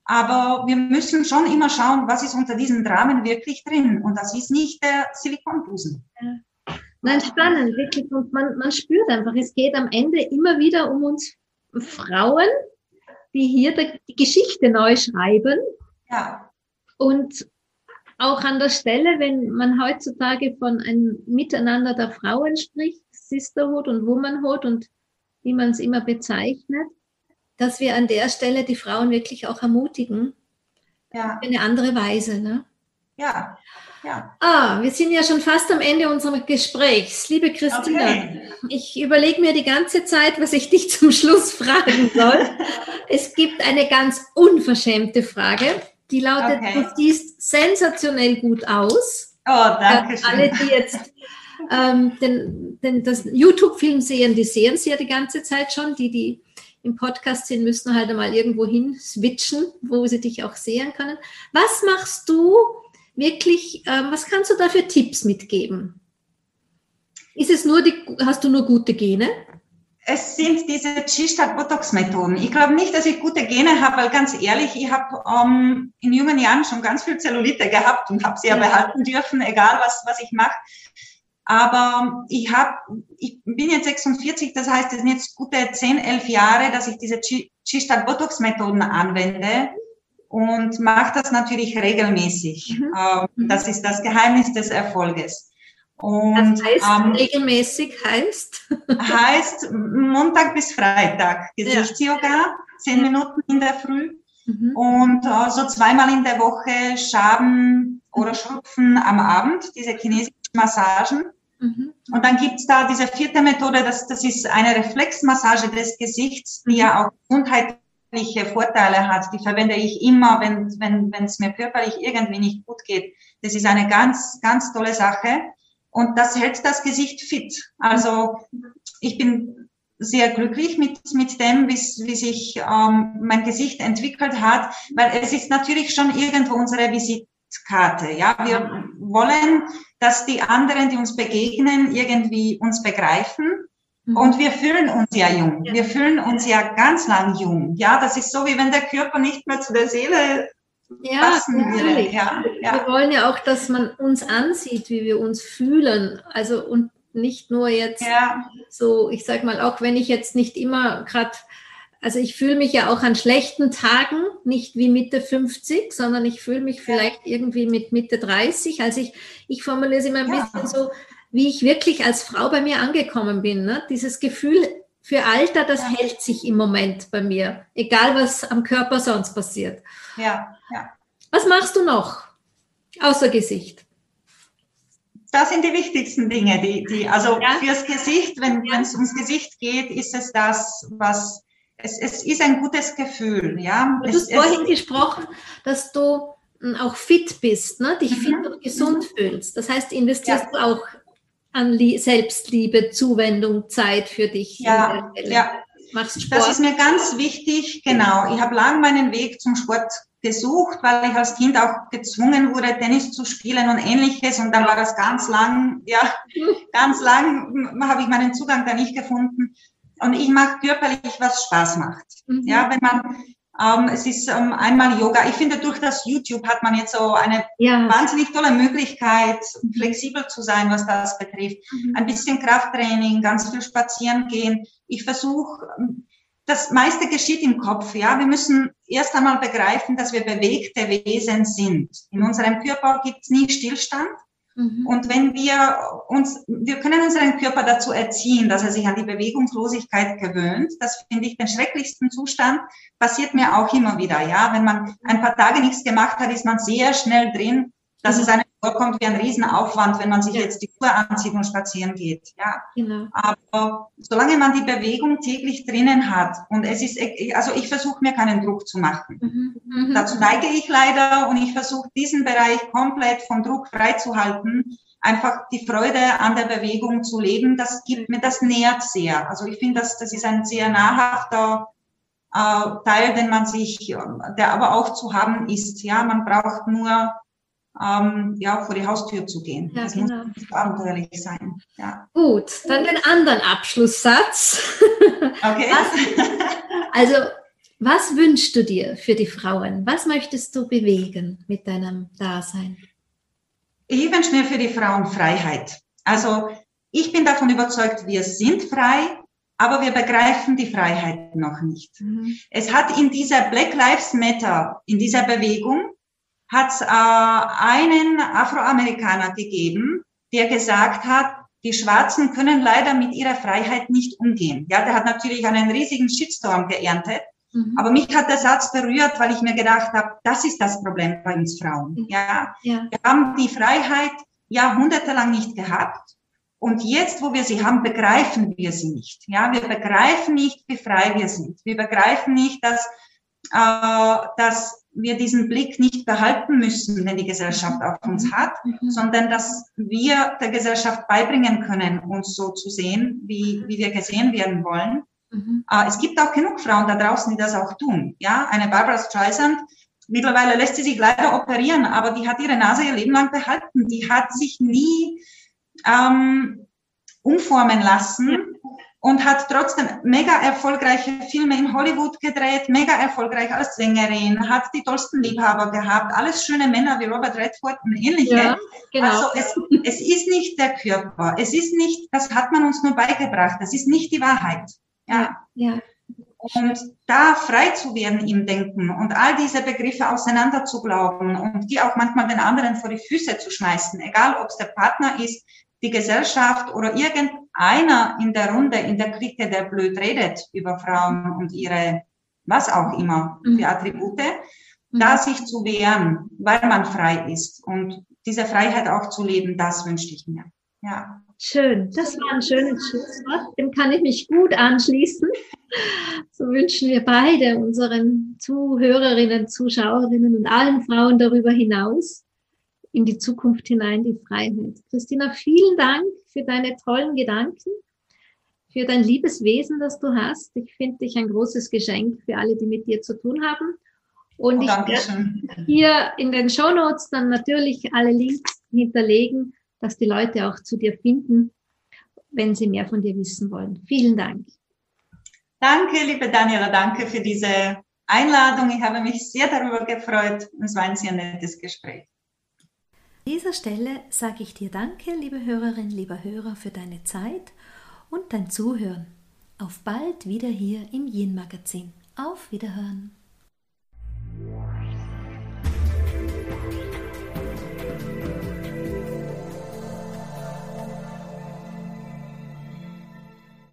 Aber wir müssen schon immer schauen, was ist unter diesen Dramen wirklich drin. Und das ist nicht der Silikonbusen. Ja. Nein, spannend, wirklich. Und man, man spürt einfach, es geht am Ende immer wieder um uns Frauen, die hier die Geschichte neu schreiben. Ja. Und auch an der Stelle, wenn man heutzutage von einem Miteinander der Frauen spricht, Sisterhood und Womanhood und wie man es immer bezeichnet, dass wir an der Stelle die Frauen wirklich auch ermutigen. Ja. Auf eine andere Weise. Ne? Ja. Ja. Ah, wir sind ja schon fast am Ende unseres Gesprächs. Liebe Christina, okay. ich überlege mir die ganze Zeit, was ich dich zum Schluss fragen soll. es gibt eine ganz unverschämte Frage, die lautet, okay. du siehst sensationell gut aus. Oh, danke schön. Alle, die jetzt ähm, denn, denn das YouTube-Film sehen, die sehen sie ja die ganze Zeit schon. Die, die im Podcast sind, müssen halt einmal irgendwo hin switchen, wo sie dich auch sehen können. Was machst du wirklich, ähm, was kannst du da für Tipps mitgeben? Ist es nur die, hast du nur gute Gene? Es sind diese G-Stadt-Botox-Methoden. Ich glaube nicht, dass ich gute Gene habe, weil ganz ehrlich, ich habe ähm, in jungen Jahren schon ganz viel Zellulite gehabt und habe sie ja, ja behalten dürfen, egal was, was ich mache. Aber ich habe, ich bin jetzt 46, das heißt, es sind jetzt gute 10, 11 Jahre, dass ich diese G-Stadt Botox Methoden anwende und mache das natürlich regelmäßig. Mhm. Ähm, das ist das Geheimnis des Erfolges. Und, das heißt, ähm, regelmäßig heißt? heißt Montag bis Freitag Gesichtsyoga, ja. zehn Minuten in der Früh mhm. und äh, so zweimal in der Woche Schaben oder Schrupfen am Abend, diese chinesischen Massagen. Mhm. Und dann gibt's da diese vierte Methode, das, das ist eine Reflexmassage des Gesichts, die ja auch gesundheitliche Vorteile hat. Die verwende ich immer, wenn wenn wenn, es mir körperlich irgendwie nicht gut geht. Das ist eine ganz, ganz tolle Sache. Und das hält das Gesicht fit. Also ich bin sehr glücklich mit, mit dem, wie, wie sich ähm, mein Gesicht entwickelt hat, weil es ist natürlich schon irgendwo unsere Visit Visitkarte. Ja, wir wollen, dass die anderen, die uns begegnen, irgendwie uns begreifen. Mhm. Und wir fühlen uns ja jung. Wir fühlen uns ja ganz lang jung. Ja, das ist so, wie wenn der Körper nicht mehr zu der Seele ja, passen würde. Ja, ja. Wir wollen ja auch, dass man uns ansieht, wie wir uns fühlen. Also und nicht nur jetzt ja. so, ich sag mal, auch wenn ich jetzt nicht immer gerade also ich fühle mich ja auch an schlechten Tagen nicht wie Mitte 50, sondern ich fühle mich vielleicht irgendwie mit Mitte 30. Also ich, ich formuliere es immer ein ja. bisschen so, wie ich wirklich als Frau bei mir angekommen bin. Ne? Dieses Gefühl für Alter, das ja. hält sich im Moment bei mir, egal was am Körper sonst passiert. Ja, ja. Was machst du noch außer Gesicht? Das sind die wichtigsten Dinge, die, die also ja. fürs Gesicht, wenn es ums Gesicht geht, ist es das, was es, es ist ein gutes Gefühl, ja. Du hast vorhin gesprochen, dass du hm, auch fit bist, ne? dich mhm. fit und gesund mhm. fühlst. Das heißt, investierst ja. du auch an Selbstliebe, Zuwendung, Zeit für dich. Ja, ja. Machst Sport. Das ist mir ganz wichtig, genau. Ich habe lange meinen Weg zum Sport gesucht, weil ich als Kind auch gezwungen wurde, Tennis zu spielen und ähnliches. Und dann war das ganz lang, ja, ganz lang habe ich meinen Zugang da nicht gefunden. Und ich mache körperlich, was Spaß macht. Mhm. Ja, wenn man, ähm, es ist ähm, einmal Yoga. Ich finde, durch das YouTube hat man jetzt so eine ja. wahnsinnig tolle Möglichkeit, flexibel zu sein, was das betrifft. Mhm. Ein bisschen Krafttraining, ganz viel spazieren gehen. Ich versuche, das meiste geschieht im Kopf. Ja, wir müssen erst einmal begreifen, dass wir bewegte Wesen sind. In unserem Körper gibt es nie Stillstand. Mhm. Und wenn wir uns, wir können unseren Körper dazu erziehen, dass er sich an die Bewegungslosigkeit gewöhnt. Das finde ich den schrecklichsten Zustand. Passiert mir auch immer wieder. Ja, wenn man ein paar Tage nichts gemacht hat, ist man sehr schnell drin dass mhm. es einem vorkommt wie ein Riesenaufwand, wenn man sich ja. jetzt die Schuhe anzieht und spazieren geht. Ja. Genau. Aber solange man die Bewegung täglich drinnen hat und es ist, also ich versuche mir keinen Druck zu machen. Mhm. Mhm. Dazu neige ich leider und ich versuche diesen Bereich komplett vom Druck freizuhalten. Einfach die Freude an der Bewegung zu leben, das gibt mir, das nährt sehr. Also ich finde, das, das ist ein sehr nahrhafter äh, Teil, den man sich, der aber auch zu haben ist. Ja, man braucht nur ähm, ja, vor die Haustür zu gehen. Ja, das genau. muss abenteuerlich sein. Ja. Gut, dann den anderen Abschlusssatz. Okay. Was, also, was wünschst du dir für die Frauen? Was möchtest du bewegen mit deinem Dasein? Ich wünsche mir für die Frauen Freiheit. Also, ich bin davon überzeugt, wir sind frei, aber wir begreifen die Freiheit noch nicht. Mhm. Es hat in dieser Black Lives Matter, in dieser Bewegung, hat es äh, einen Afroamerikaner gegeben, der gesagt hat, die Schwarzen können leider mit ihrer Freiheit nicht umgehen. Ja, der hat natürlich einen riesigen Shitstorm geerntet. Mhm. Aber mich hat der Satz berührt, weil ich mir gedacht habe, das ist das Problem bei uns Frauen. Ja, ja. wir haben die Freiheit jahrhundertelang nicht gehabt. Und jetzt, wo wir sie haben, begreifen wir sie nicht. Ja, wir begreifen nicht, wie frei wir sind. Wir begreifen nicht, dass, äh, dass wir diesen Blick nicht behalten müssen, den die Gesellschaft auf uns mhm. hat, mhm. sondern dass wir der Gesellschaft beibringen können, uns so zu sehen, wie, wie wir gesehen werden wollen. Mhm. Äh, es gibt auch genug Frauen da draußen, die das auch tun. Ja, eine Barbara Streisand, mittlerweile lässt sie sich leider operieren, aber die hat ihre Nase ihr Leben lang behalten. Die hat sich nie ähm, umformen lassen und hat trotzdem mega erfolgreiche Filme in Hollywood gedreht, mega erfolgreich als Sängerin, hat die tollsten Liebhaber gehabt, alles schöne Männer wie Robert Redford und ähnliche. Ja, genau. Also es, es ist nicht der Körper, es ist nicht, das hat man uns nur beigebracht, das ist nicht die Wahrheit. Ja. ja. Und da frei zu werden im Denken und all diese Begriffe auseinander zu glauben und die auch manchmal den anderen vor die Füße zu schmeißen, egal ob es der Partner ist, die Gesellschaft oder irgendeiner in der Runde, in der Clique, der blöd redet über Frauen und ihre, was auch immer, für mhm. Attribute, mhm. da sich zu wehren, weil man frei ist und diese Freiheit auch zu leben, das wünschte ich mir. Ja. Schön, das war ein schönes Schlusswort. Dem kann ich mich gut anschließen. So wünschen wir beide unseren Zuhörerinnen, Zuschauerinnen und allen Frauen darüber hinaus in die Zukunft hinein die Freiheit. Christina, vielen Dank für deine tollen Gedanken, für dein liebes Wesen, das du hast. Ich finde dich ein großes Geschenk für alle, die mit dir zu tun haben. Und oh, ich werde hier in den Show Notes dann natürlich alle Links hinterlegen, dass die Leute auch zu dir finden, wenn sie mehr von dir wissen wollen. Vielen Dank. Danke, liebe Daniela, danke für diese Einladung. Ich habe mich sehr darüber gefreut. Es war ein sehr nettes Gespräch. An dieser Stelle sage ich dir Danke, liebe Hörerin, lieber Hörer, für deine Zeit und dein Zuhören. Auf bald wieder hier im Yin Magazin. Auf Wiederhören.